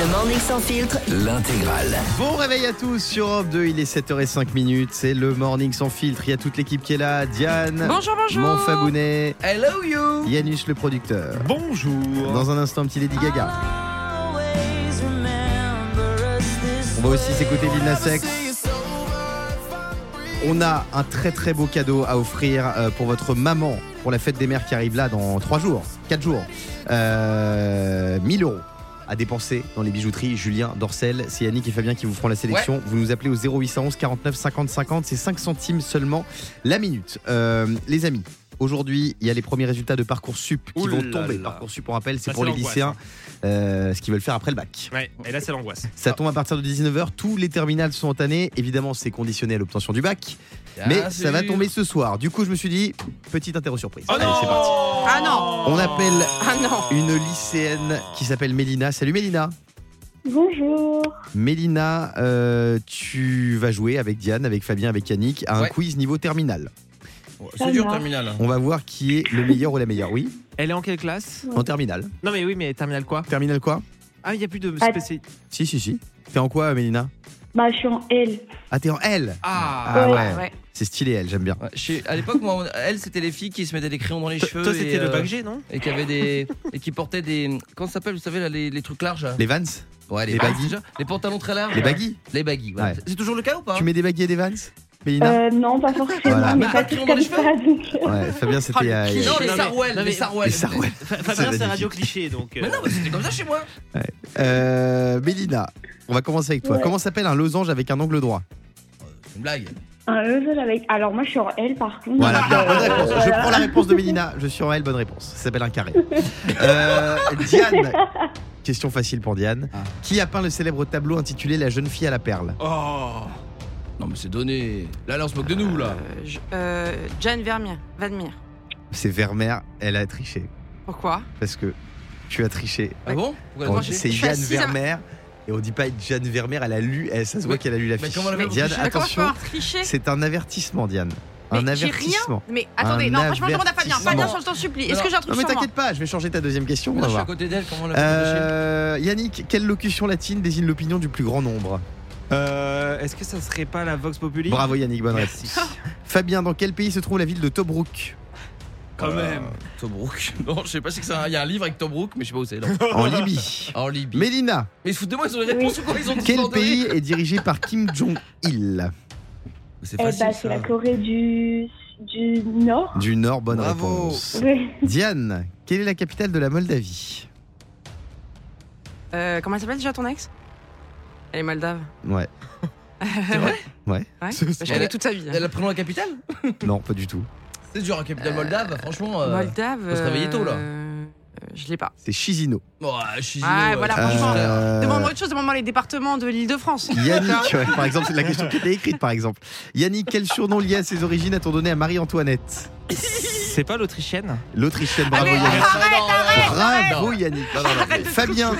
Le morning sans filtre. L'intégrale. Bon réveil à tous sur Europe 2, il est 7h05 minutes, c'est le morning sans filtre, il y a toute l'équipe qui est là, Diane, Bonjour, bonjour. mon Fabounet, Hello you Yannis le producteur. Bonjour. Dans un instant, petit Lady Gaga. On va aussi s'écouter Lil Nas X. On a un très très beau cadeau à offrir euh, pour votre maman pour la fête des mères qui arrive là dans 3 jours, 4 jours. Euh, 1000 euros à dépenser dans les bijouteries Julien Dorcel. C'est Yannick et Fabien qui vous feront la sélection. Vous nous appelez au 0811 49 50 50. C'est 5 centimes seulement la minute. Euh, les amis, aujourd'hui, il y a les premiers résultats de Parcoursup qui Ouh vont tomber. Parcoursup, on rappelle, c'est pour les lycéens, euh, ce qu'ils veulent faire après le bac. Ouais, et là c'est l'angoisse. Ça tombe à partir de 19h. Tous les terminales sont entamés. Évidemment, c'est conditionné à l'obtention du bac. Mais Bien ça va tomber ce soir. Du coup, je me suis dit, petite interro surprise. Oh Allez, c'est parti. Ah non On appelle Ah non une lycéenne qui s'appelle Mélina. Salut Mélina. Bonjour. Mélina, euh, tu vas jouer avec Diane, avec Fabien, avec Yannick à un Ouais. quiz niveau terminal. C'est dur marche. terminal. On va voir qui est le meilleur ou la meilleure. Oui, Elle est en quelle classe en terminal. Non mais oui, mais terminal quoi Terminal quoi Ah, il y a plus de Ah. spécial. Si, si, si. T'es en quoi, Mélina Bah, je suis en L. Ah, t'es en L Ah, Ah ouais, Ouais. C'est stylé, elle, j'aime bien. Ouais, chez- à l'époque, moi, on- elle, c'était les filles qui se mettaient des crayons dans les cheveux. toi, et, c'était le euh, bac G, non Et qui avaient des. et qui portaient des. Comment ça s'appelle, vous savez, là, les, les trucs larges là Les Vans Ouais, les Vans, baggy. déjà. Les pantalons très larges. Les baggy Les baggy, ouais. Ouais. C'est toujours le cas ou pas Tu mets des baguilles et des Vans Mélina Euh, non, pas forcément, Voilà. mais Pas pas de tout comme les ça. Donc... Ouais, Fabien, c'était. Le euh. Non, les Non, mais- sarouels, non, mais- les sarouels. Les sarouels. Fa- C'est Fabien, c'est magnifique. radio cliché donc. euh, Mais non, mais c'était comme ça chez moi. Euh, Mélina, on va commencer avec toi. Ouais. Comment s'appelle un losange avec un angle droit? C'est une blague. Un level avec. Alors, moi, je suis en L par contre. Voilà, bien, euh, bonne réponse. Je prends la réponse de Mélina. Je suis en L, bonne réponse. Ça s'appelle un carré. Euh, Diane, question facile pour Diane. Ah. Qui a peint le célèbre tableau intitulé La jeune fille à la perle? Oh Non, mais c'est donné. Là, là, on se moque de nous, là. Euh, je- euh, Jane Vermeer. Vadmir. C'est Vermeer, elle a triché. Pourquoi? Parce que tu as triché. Ah bon? Pourquoi On- elle a triché? C'est Je suis Jeanne assise à- Vermeer. Et on dit pas Jeanne Vermeer, elle a lu, elle- ça se voit Mais- qu'elle a lu la mais fiche. Diane, Mais attention, c'est un avertissement, Diane. Un Mais rien. avertissement. Mais attendez, Un non, moi je demande à Fabien. Fabien, je t'en supplie. Est-ce que j'ai un Non truc mais sur moi t'inquiète pas, je vais changer ta deuxième question, on va je suis à côté d'elle, comment tricher Euh, Yannick, quelle locution latine désigne l'opinion du plus grand nombre? Euh, Est-ce que ça serait pas la Vox Populi? Bravo Yannick, bonne réponse. Fabien, dans quel pays se trouve la ville de Tobruk? Quand même. Tobruk. Non, je sais pas si c'est un- il y a un livre avec Tobruk, mais je sais pas où c'est. non. En Libye. En Libye. Mélina, Mais foutez-moi, ils ont les réponses ou quoi Ils ont quel pays est dirigé par Kim Jong-il? C'est Eh facile. bah, c'est ça. la Corée du, du Nord. Du Nord, bonne Bravo. réponse. Oui. Diane, quelle est la capitale de la Moldavie? Euh, Comment elle s'appelle déjà ton ex? Elle est moldave. Ouais, C'est vrai? Ouais. Ouais. C'est- Bah, je elle connais a- toute sa vie. Elle a pris la capitale? Non, pas du tout. C'est dur, un capitale moldave, franchement. euh, Moldave. faut se réveiller tôt, là. euh, Je l'ai pas. C'est Chisinau. bon, je suis Ah, euh, voilà, franchement. Euh, Demande-moi autre chose, demande-moi les départements de l'île de France. Yannick, ouais, par exemple, c'est la question qui était écrite, par exemple. Yannick, quel surnom lié à ses origines a-t-on donné à Marie-Antoinette? C'est pas l'Autrichienne L'Autrichienne, bravo Allez, Yannick. arrête, Bravo Yannick. Non, non, non, mais- Fabien,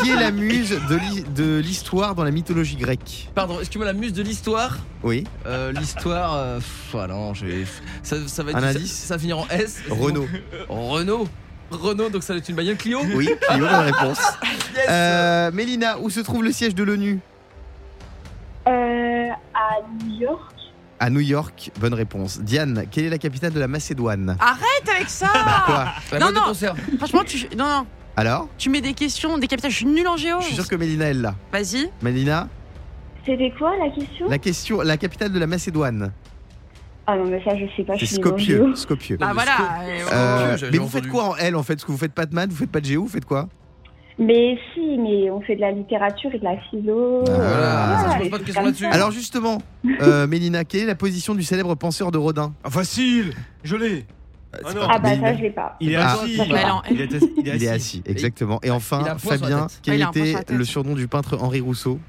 qui est la muse de l'hi- de l'histoire dans la mythologie grecque Pardon, excuse-moi, la muse de l'histoire Oui, Euh, L'histoire. euh, pff, ah non, je vais- ça, ça va être. Un ça- indice Ça, va finir en S. Renault. Renault. Renault, donc ça va être une bagnole Clio Oui, Clio, bonne réponse. Yes Euh, Mélina, où se trouve le siège de l'ONU? Euh, à New York. À New York, bonne réponse. Diane, quelle est la capitale de la Macédoine Arrête avec ça Quoi La Non, boîte de non. conserve. Franchement, tu. Non, non. Alors? Tu mets des questions, des capitales. Je suis nulle en géo. Je suis sûr que Mélina est là. Vas-y. Mélina, C'était quoi la question? La question, la capitale de la Macédoine, Ah non, mais ça, je sais pas. c'est je suis nulle en Skopje. géo. Skopje. Non, Bah mais voilà. Euh, mais vous entendu. faites quoi en L en fait? Parce que vous faites pas de maths, vous faites pas de géo, vous faites quoi? Mais si, mais on fait de la littérature et de la philo. Ah, Voilà, ça, je et pose pas de questions là-dessus. Alors justement, euh, Mélina, quelle est la position du célèbre penseur de Rodin? Ah, facile Je l'ai Ah non Ah bah ça, je l'ai pas. Il est Ah. assis Il est assis. Il est assis, exactement. Et enfin, Fabien, quel Ah, était le surnom du peintre Henri Rousseau?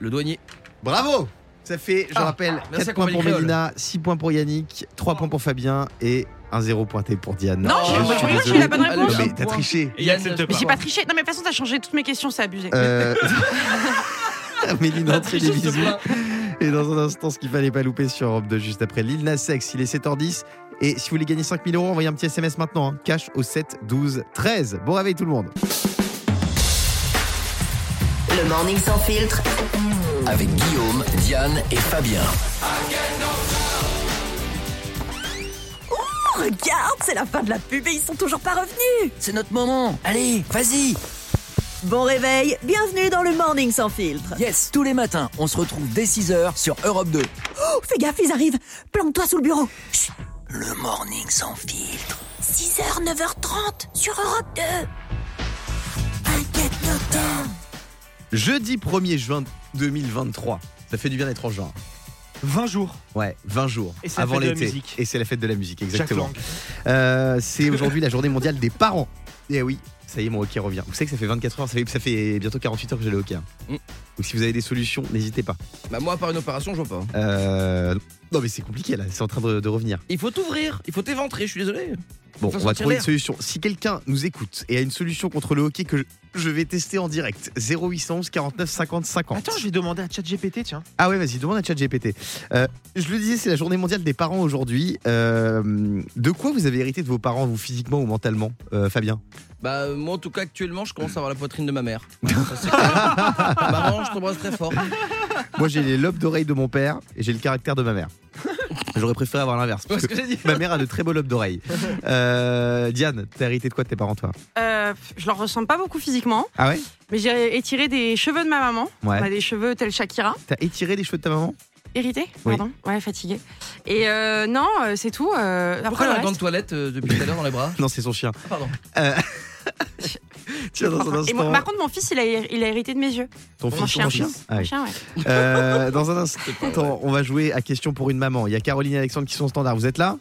Le douanier. Bravo Ça fait, je Ah, rappelle, merci 4 à points pour. Mélina, 6 points pour Yannick, 3 points pour Fabien et un 0 pointé pour Diane. Non, j'ai Oh, je je suis rigole, j'ai eu désolé. la bonne réponse. Non, mais t'as triché. Et Mais pas. j'ai pas triché. Non, mais de toute façon, t'as changé toutes mes questions, c'est abusé. Euh... Mélina, bisous. plaît. Et dans un instant, ce qu'il fallait pas louper sur Europe 2 juste après Lil Nas X, il est 7h10. Et si vous voulez gagner 5000 euros, envoyez un petit SMS maintenant. hein. Cash au 7 12 13. Bon réveil tout le monde. Le morning sans filtre. Avec Guillaume, Diane et Fabien. Regarde, c'est la fin de la pub et ils sont toujours pas revenus. C'est notre moment. Allez, vas-y. Bon réveil, bienvenue dans le Morning sans filtre. Yes, tous les matins, on se retrouve dès 6h sur Europe 2. Oh, fais gaffe, ils arrivent. Planque-toi sous le bureau. Chut. Le morning sans filtre. 6h, 9h30 sur Europe 2. Jeudi 1er juin 2023. Ça fait du bien d'être en juin. 20 jours. Ouais, 20 jours Et c'est la avant fête de la l'été. musique. Et c'est la fête de la musique, Jack exactement. Lang. Euh, c'est aujourd'hui la journée mondiale des parents. Et oui, ça y est, mon hockey revient. Vous savez que ça fait 24 heures, ça fait, ça fait bientôt 48 heures que j'ai le hockey. hein. Mm. Donc si vous avez des solutions, n'hésitez pas. Bah moi, par une opération, je vois pas. Euh, non mais c'est compliqué là, c'est en train de, de revenir. Il faut t'ouvrir, il faut t'éventrer, je suis désolé. Bon, on va trouver une solution. Si quelqu'un nous écoute et a une solution contre le hockey que je- je vais tester en direct, 0811 49 50 50. Attends, je vais demander à ChatGPT, tiens. Ah ouais, vas-y, demande à ChatGPT. Euh, je le disais, c'est la journée mondiale des parents aujourd'hui. Euh, de quoi vous avez hérité de vos parents, vous physiquement ou mentalement, euh, Fabien? Bah euh, moi, en tout cas, actuellement, je commence à avoir la poitrine de ma mère. Ça, c'est clair. Maman, je t'embrasse très fort. Moi, j'ai les lobes d'oreilles de mon père et j'ai le caractère de ma mère. J'aurais préféré avoir l'inverse. Parce ce que que j'ai dit Ma mère a de très beaux lobes d'oreilles. Euh, Diane, t'as hérité de quoi de tes parents, toi? Euh, je leur ressemble pas beaucoup physiquement, Ah ouais? Mais j'ai étiré des cheveux de ma maman. Ouais. On a des cheveux tels Shakira. T'as étiré les cheveux de ta maman? Hérité Oui. Pardon Ouais, fatiguée. Et euh, non, euh, c'est tout. euh, Pourquoi après, elle a le un gant de reste- toilette euh, depuis tout à l'heure dans les bras? Non, c'est son chien. Ah, Pardon. Euh, Tiens, dans un Et moi- instant. par contre, mon fils, il a, il a hérité de mes yeux. ton Mon fils, chien. ton chien Ah Mon oui. chien, ouais. Euh, Dans un instant, on va jouer à question pour une maman. Il y a Caroline et Alexandre qui sont au standard. Vous êtes là?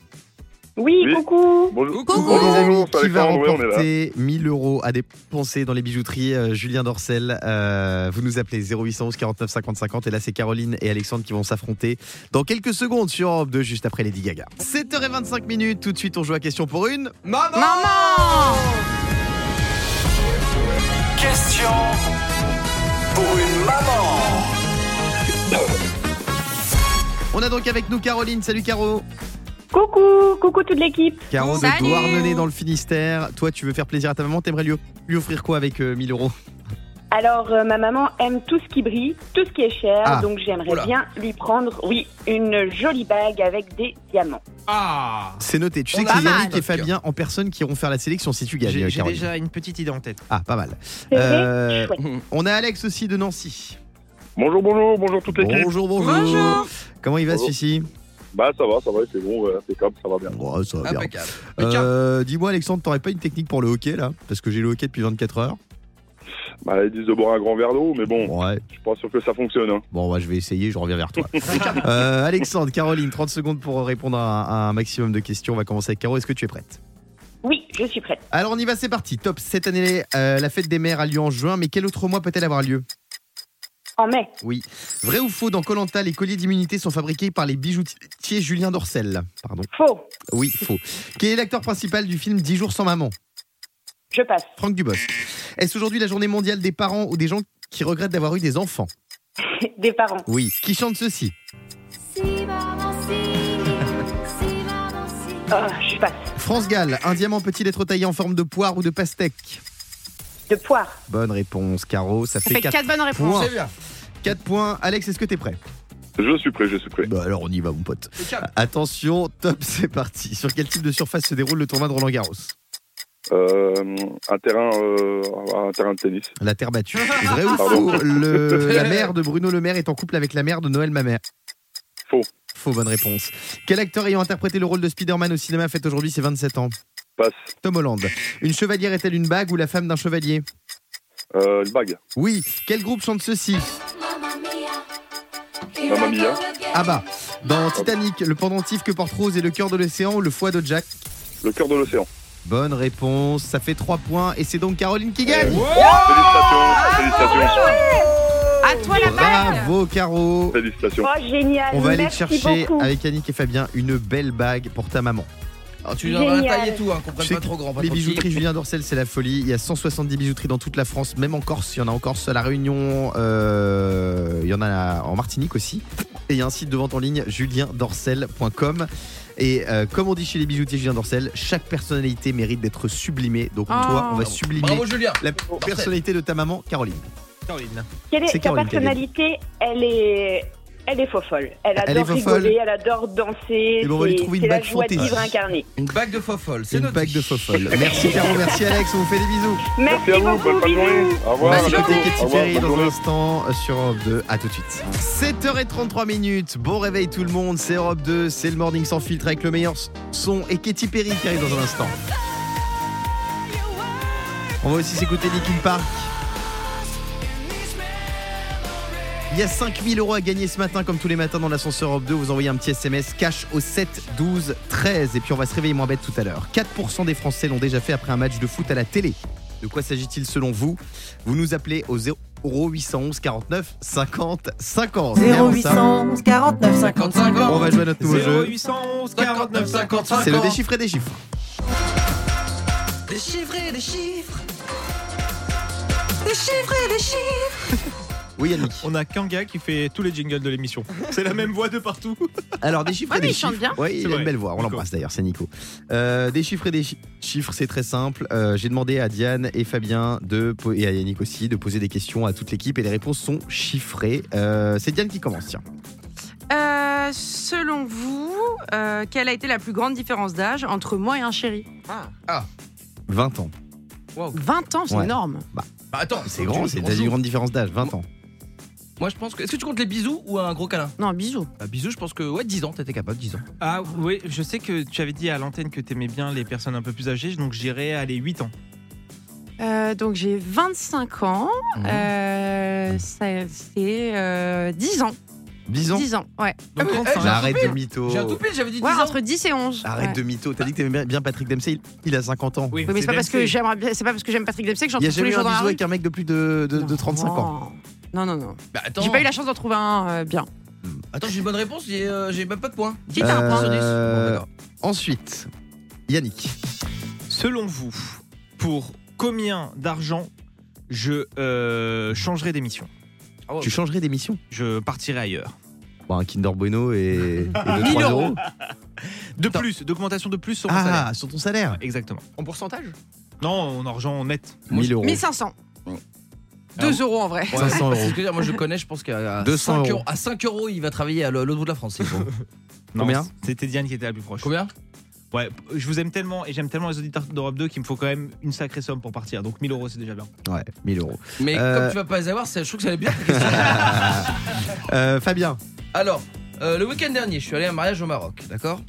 Oui, Oui. coucou. Bonjour. Coucou les amis, qui va remporter 1000 euros à dépenser dans les bijouteries euh, Julien Dorcel euh, Vous nous appelez 0811 49 50 50 et là c'est Caroline et Alexandre qui vont s'affronter dans quelques secondes sur Europe 2 juste après Lady Gaga. 7h25 minutes, tout de suite on joue à question pour une. Maman Maman Question pour une maman. On a donc avec nous Caroline, salut Caro. Coucou, coucou toute l'équipe. Caro de. Douarnenez dans le Finistère. Toi tu veux faire plaisir à ta maman, t'aimerais lui, lui offrir quoi avec euh, 1000 euros? Alors, euh, ma maman aime tout ce qui brille, tout ce qui est cher, Ah. donc j'aimerais Oula. bien lui prendre, oui, une jolie bague avec des diamants. Ah C'est noté. Tu On sais que a c'est mal. Yannick et Fabien en personne qui iront faire la sélection si tu gagnes, J'ai j'ai Caroline. déjà une petite idée en tête. Ah, pas mal. C'est Euh, Chouette. On a Alex aussi de Nancy. Bonjour, bonjour, bonjour toute l'équipe. Bonjour, bonjour. Bonjour. Comment il va Bonjour. celui-ci Bah ça va, ça va, c'est bon, ouais, impeccable, ça va bien. Ouais, ça va bien. Impeccable. Euh, Dis-moi, Alexandre, t'aurais pas une technique pour le hockey là? Parce que j'ai le hockey depuis 24 heures. Bah ils disent de boire un grand verre d'eau, mais bon, Ouais. je suis pas sûr que ça fonctionne. Hein. Bon, bah, je vais essayer, je reviens vers toi. Euh, Alexandre, Caroline, 30 secondes pour répondre à, à un maximum de questions. On va commencer avec Caro. Est-ce que tu es prête? Oui, je suis prête. Alors, on y va, c'est parti. Top. Cette année, euh, la fête des mères a lieu en juin, mais quel autre mois peut-elle avoir lieu? En mai, Oui. Vrai ou faux, dans Colanta, les colliers d'immunité sont fabriqués par les bijoutiers Julien Dorcel? Pardon. faux, Oui, faux. Quel est l'acteur principal du film 10 jours sans maman? Je passe. Franck Dubosc. Est-ce aujourd'hui la journée mondiale des parents ou des gens qui regrettent d'avoir eu des enfants des parents. Oui. Qui chante ceci Ah, je passe. France Gall. Un diamant peut-il être taillé en forme de poire ou de pastèque De poire. Bonne réponse, Caro. Ça, Ça fait fait 4 4 bonnes réponses. points. C'est bien. 4 points. Alex, est-ce que t'es prêt? Je suis prêt, je suis prêt. Bah alors on y va, mon pote. Attention, top, c'est parti. Sur quel type de surface se déroule le tournoi de Roland Garros Euh, un terrain, euh, un terrain de tennis. La terre battue. Vrai ou Pardon. faux le, La mère de Bruno Le Maire est en couple avec la mère de Noël Mamère. Faux. Faux, bonne réponse. Quel acteur ayant interprété le rôle de Spider-Man au cinéma fête aujourd'hui ses 27 ans? Passe. Tom Holland. Une chevalière est-elle une bague ou la femme d'un chevalier? Euh, une bague. Oui. Quel groupe chante ceci? Mamma mia. Ah bah. Dans Titanic, le pendentif que porte Rose est le cœur de l'océan ou le foie de Jack? Le cœur de l'océan. Bonne réponse. Ça fait 3 points et c'est donc Caroline qui gagne. Félicitations, félicitations, À toi la balle Bravo, Caro. félicitations. Oh, génial. On va aller te Merci chercher beaucoup. avec Yannick et Fabien une belle bague pour ta maman. Alors tu lui envoies la taille et tout, hein, qu'on prenne sais pas que trop grand. pas Les trop petit. bijouteries Julien Dorcel, c'est la folie. Il y a 170 bijouteries dans toute la France, même en Corse. Il y en a en Corse, à La Réunion. euh, il y en a en Martinique aussi. Et il y a un site de vente en ligne, juliendorcel.com. Et euh, comme on dit chez les bijoutiers Julien Dorcel, chaque personnalité mérite d'être sublimée. Donc Oh. toi, on va sublimer Bravo Julien. la personnalité de ta maman, Caroline. Caroline. Quelle est C'est sa Caroline qui a personnalité? Elle est. Elle est fofolle. Elle Elle est adore fofolle. rigoler, elle adore danser. Eh ben, on va lui c'est- trouver une bague joie de fantaisie. vivre incarnée. Une bague de fofolle, c'est Une noté. bague de fofolle. Merci Caro, merci Alex, on vous fait des bisous. Merci, Merci à vous, beaucoup, bonne journée. Au revoir. On. Katy Perry dans un instant euh, sur Europe 2. À tout de suite. 7h33 minutes. Bon réveil tout le monde. C'est Europe 2. C'est le morning sans filtre avec le meilleur son et Katy Perry qui arrive dans un instant. On va aussi s'écouter Linkin Park. Il y a 5000 euros à gagner ce matin, comme tous les matins dans l'ascenseur Europe 2. Vous envoyez un petit SMS cash au 7 12 13. Et puis on va se réveiller moins bête tout à l'heure. 4% des Français l'ont déjà fait après un match de foot à la télé. De quoi s'agit-il selon vous? Vous nous appelez au 0811 49 50 50. C'est bien, ça 0811 49 50 55 ans. On va jouer à notre nouveau jeu. 0811 49 55 C'est le déchiffrer des chiffres. Des chiffres et des chiffres. Oui, Yannick. On a Kanga qui fait tous les jingles de l'émission. C'est la même voix de partout. Alors, des chiffres Ouais, et des mais il chante chiffres. bien. Oui, il C'est a une belle voix. On l'embrasse d'ailleurs, c'est Nico. Euh, des chiffres et des chi- chiffres, c'est très simple. Euh, J'ai demandé à Diane et Fabien de, et à Yannick aussi de poser des questions à toute l'équipe et les réponses sont chiffrées. Euh, c'est Diane qui commence, tiens. Euh, selon vous, euh, quelle a été la plus grande différence d'âge entre moi et un chéri? 20 ans. 20 ans, c'est Ouais. énorme. Bah attends, C'est grand, c'est une grande différence d'âge, 20 ans. Moi je pense que. Est-ce que tu comptes les bisous ou un gros câlin? Non, bisous. Bah bisous, je pense que ouais 10 ans, t'étais capable 10 ans. Ah oui, je sais que tu avais dit à l'antenne que t'aimais bien les personnes un peu plus âgées, donc j'irais aller 8 ans. Euh, donc j'ai 25 ans. Mhm. Euh, ça- c'est euh, 10 ans. 10 ans? 10 ans, ouais. Donc Ah, mais, 35. eh, Arrête de mytho. J'ai un toupet, j'avais dit 10 Ouais, ans. entre 10 et 11. Arrête ouais. de mytho. T'as dit que t'aimais bien Patrick Dempsey. Il, il a 50 ans. Oui, Oui, mais c'est pas parce que c'est pas parce que j'aime Patrick Dempsey que j'en Il y a trouve tous jamais les eu un jours dans la bisou rue. avec un mec de plus de, de, de 35 ans. Non, non, non. Bah attends. J'ai pas eu la chance d'en trouver un euh, bien. Attends, j'ai une bonne réponse, j'ai euh, j'ai même pas de points. Si t'as un point. sur dix. Euh, d'accord. ensuite, Yannick. Selon vous, pour combien d'argent je euh, changerai d'émission Oh, Tu changerais d'émission Je partirai ailleurs. Bon, un Kinder Bueno et, et 2 1000 3 euros. euros. De Attends. plus, d'augmentation de plus sur mon salaire. Ah, sur ton salaire Exactement. En pourcentage? Non, en argent net. 1000 euros. 1500. Ah 2 euros en vrai. Ouais, 500 c'est euros. ce que je veux dire, moi je connais, je pense qu'à 200 5 euros. À 5 euros, il va travailler à l'autre bout de la France. Combien C'était Diane qui était la plus proche. Combien Ouais, je vous aime tellement et j'aime tellement les auditeurs d'Europe 2 qu'il me faut quand même une sacrée somme pour partir. Donc 1000 euros, c'est déjà bien. Ouais, 1000 euros. Mais Euh. comme tu vas pas les avoir, c'est- je trouve que ça allait bien. Euh, Fabien, Alors, euh, le week-end dernier, je suis allé à un mariage au Maroc, d'accord?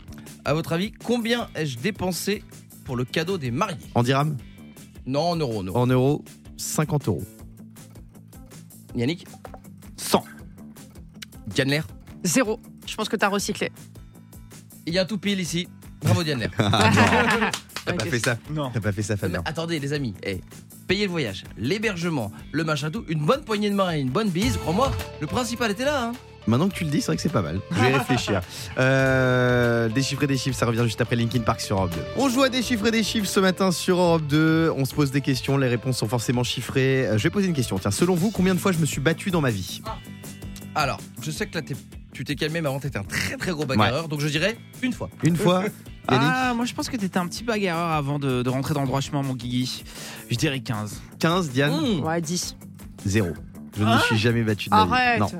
À votre avis, combien ai-je dépensé pour le cadeau des mariés? En dirham, Non, en euros, en euros. en euros, 50 euros. Yannick 100. Diane Lair Zéro. Je pense que t'as recyclé. Il y a un tout pile ici. Bravo Diane Lair. T'as pas fait ça Non. T'as pas fait ça, Mais Fabien. attendez les amis, eh, payez le voyage, l'hébergement, le machin tout, une bonne poignée de main et une bonne bise, crois-moi, le principal était là. Hein. Maintenant que tu le dis, c'est vrai que c'est pas mal. Je vais réfléchir. Euh, déchiffrer des chiffres, ça revient juste après Linkin Park sur Europe 2. On joue à déchiffrer des chiffres ce matin sur Europe 2. On se pose des questions, les réponses sont forcément chiffrées. Euh, Je vais poser une question. Tiens, selon vous, combien de fois je me suis battu dans ma vie? Alors, je sais que là t'es- tu t'es calmé, mais avant t'étais un très très gros bagarreur, donc je dirais une fois. Une fois Yannick Ah, moi je pense que t'étais un petit bagarreur avant de, de rentrer dans le droit chemin, mon Guigui. Je dirais 15. 15, Diane Mmh. Ouais, 10. 0. Je ne me suis jamais battu de ma vie. Arrête. Non.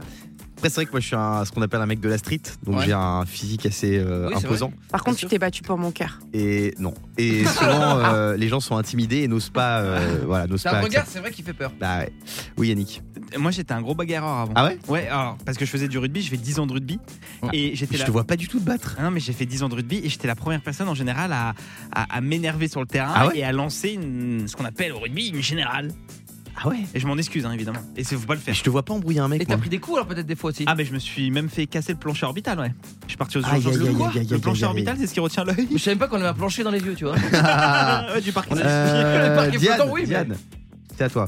Après, c'est vrai que moi, je suis un- ce qu'on appelle un mec de la street, donc Ouais. j'ai un physique assez euh, Oui, imposant. Par contre, tu t'es battu pour mon cœur. Et non. Et souvent, euh, les gens sont intimidés et n'osent pas. euh, voilà, n'osent pas. un regard, c'est vrai qu'il fait peur. Bah ouais. Oui, Yannick. Moi j'étais un gros bagarreur avant. Ah ouais? Ouais, alors, parce que je faisais du rugby, je fais 10 ans de rugby. Ouais. Et j'étais Je te vois pas du tout te battre. Ah non, mais j'ai fait 10 ans de rugby et j'étais la première personne en général à, à, à m'énerver sur le terrain Ah ouais? et à lancer une- ce qu'on appelle au rugby une générale. Ah ouais Et je m'en excuse, hein, évidemment. Et c'est faut pas le faire. Je te vois pas embrouiller un Et mec. t'as moi. pris des coups alors peut-être des fois aussi. Ah, mais je me suis même fait casser le plancher orbital, ouais. Je suis parti aux urgences. aïe, Le aïe, quoi aïe, aïe, Le aïe, plancher aïe, aïe. orbital, c'est ce qui retient l'œil. Je savais pas qu'on avait un plancher dans les vieux, tu vois. Ouais, du parc. Euh, Le parc est Diane, flottant, oui, mais- Diane, c'est à toi.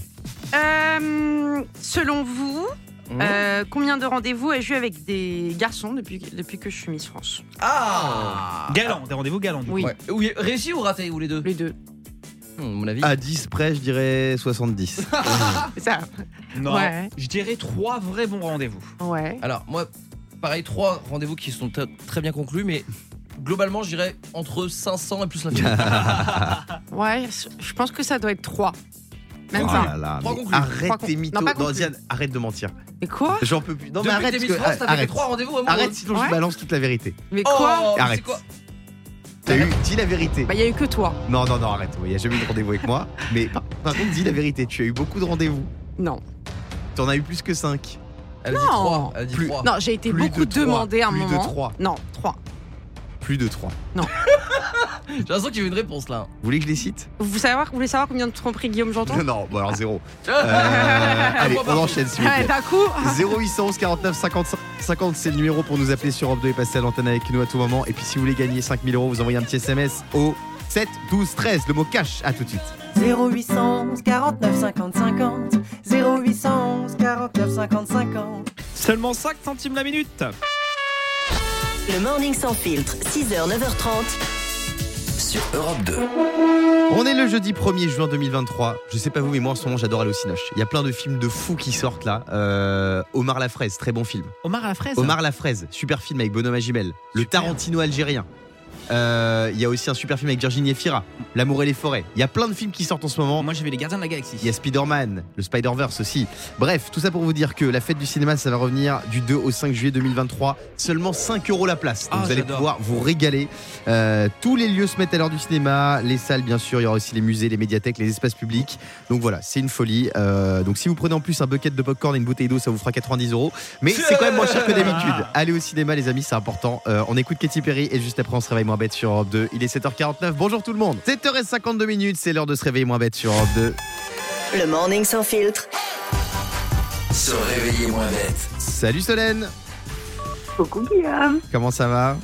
Euh, selon vous, Mmh. euh, combien de rendez-vous ai-je eu avec des garçons depuis, depuis que je suis Miss France? Ah Galant, des rendez-vous galants. du coup. Oui, Ouais. Oui, réussi ou raté ou les deux? Les deux. Hmm, Mon avis. À 10 près, je dirais 70. C'est ça. Non, Ouais. je dirais trois vrais bons rendez-vous. Ouais. Alors moi, pareil, trois rendez-vous qui sont très bien conclus, mais globalement, je dirais entre 500 et plus l'infini. Ouais, je pense que ça doit être 3. Même Oh pas. là là, Trois mais conclus. arrête tes mythos. non, pas Non. Diane, arrête de mentir. Mais quoi? J'en peux plus. Non, mais Depuis arrête. parce Miss que- France, t'as fait arrête. trois rendez-vous. Arrête, sinon je Ouais. balance toute la vérité. Mais quoi? Oh, mais Arrête. c'est quoi? T'as eu, dis la vérité. Bah, il y a eu que toi. Non, non, non, arrête. Il n'y a jamais eu de rendez-vous avec moi. Mais par, par contre, dis la vérité. Tu as eu beaucoup de rendez-vous. Non. Tu en as eu plus que 5. Elle dit Non. Elle dit Plus- trois. Non, j'ai été Plus beaucoup de trois. demandé à un Plus de moment. trois. Non, 3. Plus de 3. J'ai l'impression qu'il y a eu une réponse là. Vous voulez que je les cite? Vous, savoir, vous voulez savoir combien de tromperies Guillaume j'entends Non, bon alors zéro. Euh, Euh, allez, on enchaîne s'il vous Ouais, plaît. D'un coup. 0811 49 50 50, c'est le numéro pour nous appeler sur Europe 2 et passer à l'antenne avec nous à tout moment. Et puis si vous voulez gagner 5000 euros, vous envoyez un petit SMS au 7 12 13. Le mot cash, à tout de suite. 0811 49 50 50 0811 49 50 50 Seulement 5 centimes la minute. Le morning sans filtre, 6h, 9h30. Sur Europe 2. On est le jeudi 1er juin 2023. Je sais pas vous, mais moi en ce moment j'adore aller au Cinoche. Il y a plein de films de fous qui sortent là. Euh, Omar la fraise, très bon film. Omar la fraise. Omar la fraise, super film avec Bonhomme Agimel. Le Super. Tarantino algérien. Euh, Il y a aussi un super film avec Virginie Efira, L'amour et les forêts. Il y a plein de films qui sortent en ce moment. Moi, vu les gardiens de la galaxie. Il y a Spider-Man, le Spider-Verse aussi. Bref, tout ça pour vous dire que la fête du cinéma, ça va revenir du 2 au 5 juillet 2023. Seulement 5 euros la place. Donc Ah, vous allez pouvoir vous régaler. Euh, tous les lieux se mettent à l'heure du cinéma. Les salles, bien sûr. Il y aura aussi les musées, les médiathèques, les espaces publics. Donc voilà, c'est une folie. Euh, donc si vous prenez en plus un bucket de popcorn et une bouteille d'eau, ça vous fera 90 euros. Mais c'est quand même moins cher que d'habitude. Allez au cinéma, les amis, c'est important. Euh, on écoute Katy Perry et juste après, on se réveille moins bête sur Europe 2. Il est 7h49. Bonjour tout le monde. 7h52 minutes, c'est l'heure de se réveiller moins bête sur Europe 2. Le morning sans filtre. Se réveiller moins bête. Salut Solène. Coucou Guillaume. Comment ça va?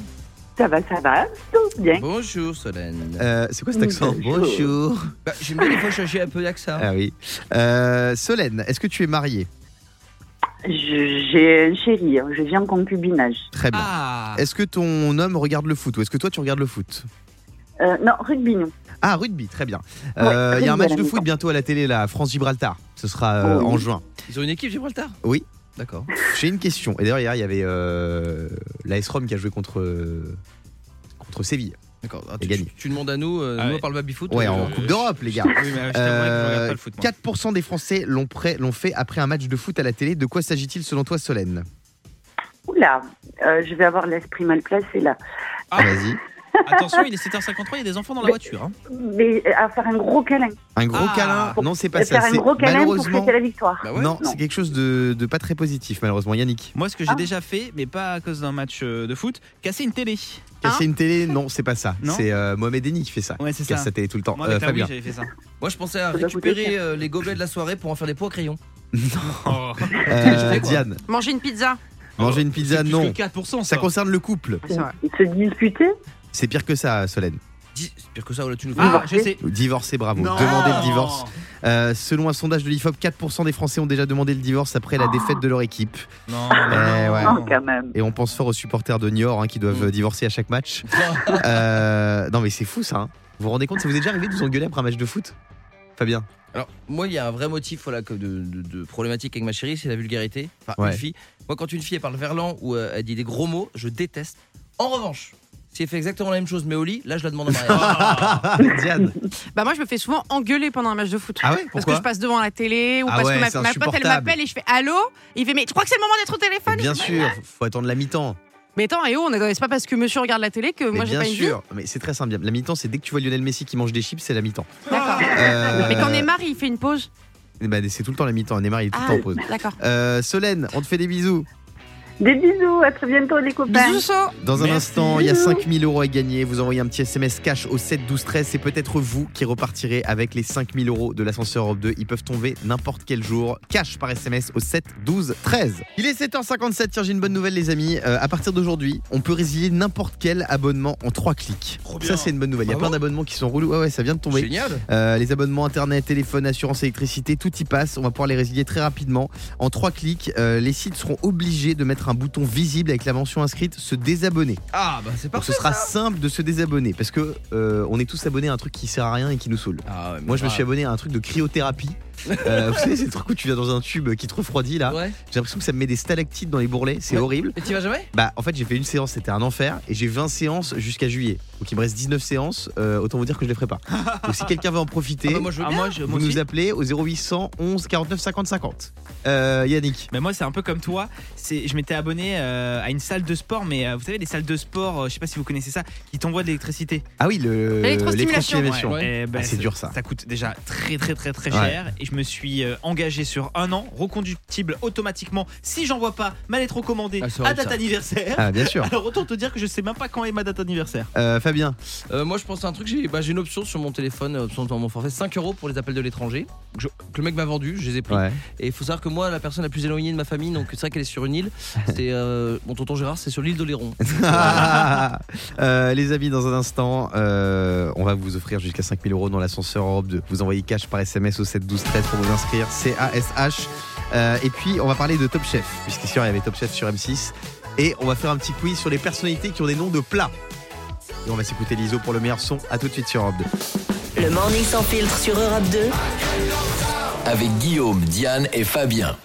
Ça va, ça va Tout bien. Bonjour Solène. Euh, c'est quoi cet accent? Bonjour. Bonjour. Bah, J'aime bien des fois changer un peu d'accent. Ah oui. Euh, Solène, est-ce que tu es mariée? J'ai un chéri, hein. je vis en concubinage. Très bien. Ah. Est-ce que ton homme regarde le foot ou est-ce que toi tu regardes le foot Euh, non, rugby, non. Ah, rugby, très bien. Ouais, Euh, Il y a un match la de foot bientôt à la télé, là, France-Gibraltar. Ce sera euh, Oui. en juin. Ils ont une équipe Gibraltar? Oui. D'accord. J'ai une question. Et d'ailleurs, hier, il y avait euh, l'AS Rome qui a joué contre, euh, contre Séville. D'accord. Ah, tu, gagné. tu- tu demandes à nous, euh, Ah nous on parle baby foot. Ouais, euh, en euh, Coupe d'Europe, les gars. Oui, mais je t'avouerai que je regarde Euh, pas le foot. moi. 4% des Français l'ont prêt- l'ont fait après un match de foot à la télé. De quoi s'agit-il selon toi, Solène? Oula, euh, je vais avoir l'esprit mal placé là. Ah. Vas-y. Attention, il est 7h53, il y a des enfants dans la voiture. hein. Mais euh, à faire un gros câlin. Un gros Ah. câlin Non, c'est pas ça. faire un gros câlin pour malheureusement. fêter la victoire. Bah ouais. non, Non. c'est quelque chose de, de pas très positif, malheureusement. Yannick. Moi, ce que j'ai Ah. déjà fait, mais pas à cause d'un match euh, de foot, casser une télé. Casser une télé, non, c'est pas ça. Non C'est euh, Mohamed Eni qui fait ça. Ouais, c'est casse ça. sa télé tout le temps. Moi, Euh, Fabien. j'avais fait ça. Moi je pensais à récupérer euh, les gobelets de la soirée pour en faire des pots à crayon. Oh. Euh, fais quoi Diane, Manger une pizza. manger une pizza, non. que 4%, Ça ça. concerne le couple. C'est vrai. Se disputer C'est pire que ça, Solène. C'est pire que ça, voilà, tu nous fais. Ah, je sais. Divorcer, bravo. Non. Demander le divorce. Euh, selon un sondage de l'IFOP, 4% des Français ont déjà demandé le divorce après la défaite de leur équipe. Non, Eh ouais. Non, quand même. Et on pense fort aux supporters de Niort hein, qui doivent Mm. euh, divorcer à chaque match. Euh, non mais c'est fou ça. hein. Vous vous rendez compte, ça vous est déjà arrivé de vous engueuler après un match de foot Fabien? Alors, moi, il y a un vrai motif voilà, que de, de- de problématique avec ma chérie, c'est la vulgarité. Enfin, Ouais. une fille. Moi, quand une fille elle parle verlan ou euh, elle dit des gros mots, je déteste. En revanche, si elle fait exactement la même chose mais au lit, là, je la demande en mariage. Diane Bah moi je me fais souvent engueuler pendant un match de foot. Ah ouais parce que je passe devant la télé ou Ah parce ouais, que ma, ma pote elle m'appelle et je fais allô? Il fait mais tu crois que c'est le moment d'être au téléphone? Bien sûr, faut attendre la mi-temps. Mais attends, et oh, on est c'est pas parce que monsieur regarde la télé que Mais moi j'ai bien pas une vie. sûr, mais c'est très simple. La mi-temps, c'est dès que tu vois Lionel Messi qui mange des chips, c'est la mi-temps. D'accord. Euh, Mais quand Neymar il fait une pause? ben, c'est tout le temps la mi-temps. Neymar, il est tout le Ah, temps en pause. d'accord. Euh, Solène, on te fait des bisous. Des bisous, à très bientôt les copains. Bisous, so. Dans un Merci. instant, il y a 5000 euros à gagner. Vous envoyez un petit SMS cash au 7 12 13. C'est peut-être vous qui repartirez avec les 5000 euros de l'ascenseur Europe 2. Ils peuvent tomber n'importe quel jour. Cash par SMS au 7 12 13. Il est 7h57. Tiens, j'ai une bonne nouvelle, les amis. Euh, à partir d'aujourd'hui, on peut résilier n'importe quel abonnement en 3 clics. Trop. Ça, c'est une bonne nouvelle. Il y a Ah plein bon d'abonnements qui sont relous. Ouais, ouais, ça vient de tomber. Génial. Euh, les abonnements internet, téléphone, assurance, électricité, tout y passe. On va pouvoir les résilier très rapidement. En trois clics, euh, les sites seront obligés de mettre un bouton visible avec la mention inscrite se désabonner. Ah, bah c'est Donc parfait. ce sera ça. simple de se désabonner parce que euh, on est tous abonnés à un truc qui sert à rien et qui nous saule. Ah, ouais, Moi je me suis abonné à un truc de cryothérapie. Euh, vous savez, c'est le truc où tu viens dans un tube qui te refroidit là. Ouais. J'ai l'impression que ça me met des stalactites dans les bourrelets, c'est Ouais. horrible. Et tu vas jamais? Bah, en fait, j'ai fait une séance, c'était un enfer, et j'ai 20 séances jusqu'à juillet. Donc, il me reste 19 séances, euh, autant vous dire que je les ferai pas. Donc, si quelqu'un veut en profiter, Ah bah, moi je veux Ah, bien. moi, je, moi vous nous appelez au 0800 11 49 50 50. Euh, Yannick. Mais moi, c'est un peu comme toi. Je m'étais abonné euh, à une salle de sport, mais euh, vous savez, les salles de sport, euh, je sais pas si vous connaissez ça, qui t'envoient de l'électricité. Ah oui, le L'électrostimulation. l'électrostimulation. Ouais. Eh ben, Ah, c'est dur ça. Ça coûte déjà très très très très Ouais. cher et je me suis euh, engagé sur un an, reconductible automatiquement si j'envoie pas ma lettre recommandée Ah, à date ça. anniversaire. Ah, bien sûr. Alors autant te dire que je sais même pas quand est ma date anniversaire. Euh, Fabien. Euh, moi je pense à un truc, j'ai bah, une option sur mon téléphone, euh, option dans mon forfait, 5 euros pour les appels de l'étranger. que le mec m'a vendu, je les ai pris. Ouais. Et il faut savoir que moi, la personne la plus éloignée de ma famille, donc c'est vrai qu'elle est sur une île. C'est euh, mon tonton Gérard, c'est sur l'île d'Oléron. Euh, les amis, dans un instant, euh, on va vous offrir jusqu'à 5000 euros dans l'ascenseur Europe 2. Vous envoyez cash par SMS au 7 12 13 pour vous inscrire. C-A-S-H. Euh, et puis, on va parler de Top Chef, puisqu'ici, il y avait Top Chef sur M6. Et on va faire un petit quiz sur les personnalités qui ont des noms de plats. Et on va s'écouter l'ISO pour le meilleur son. À tout de suite sur Europe 2. Le morning sans filtre sur Europe 2. Avec Guillaume, Diane et Fabien.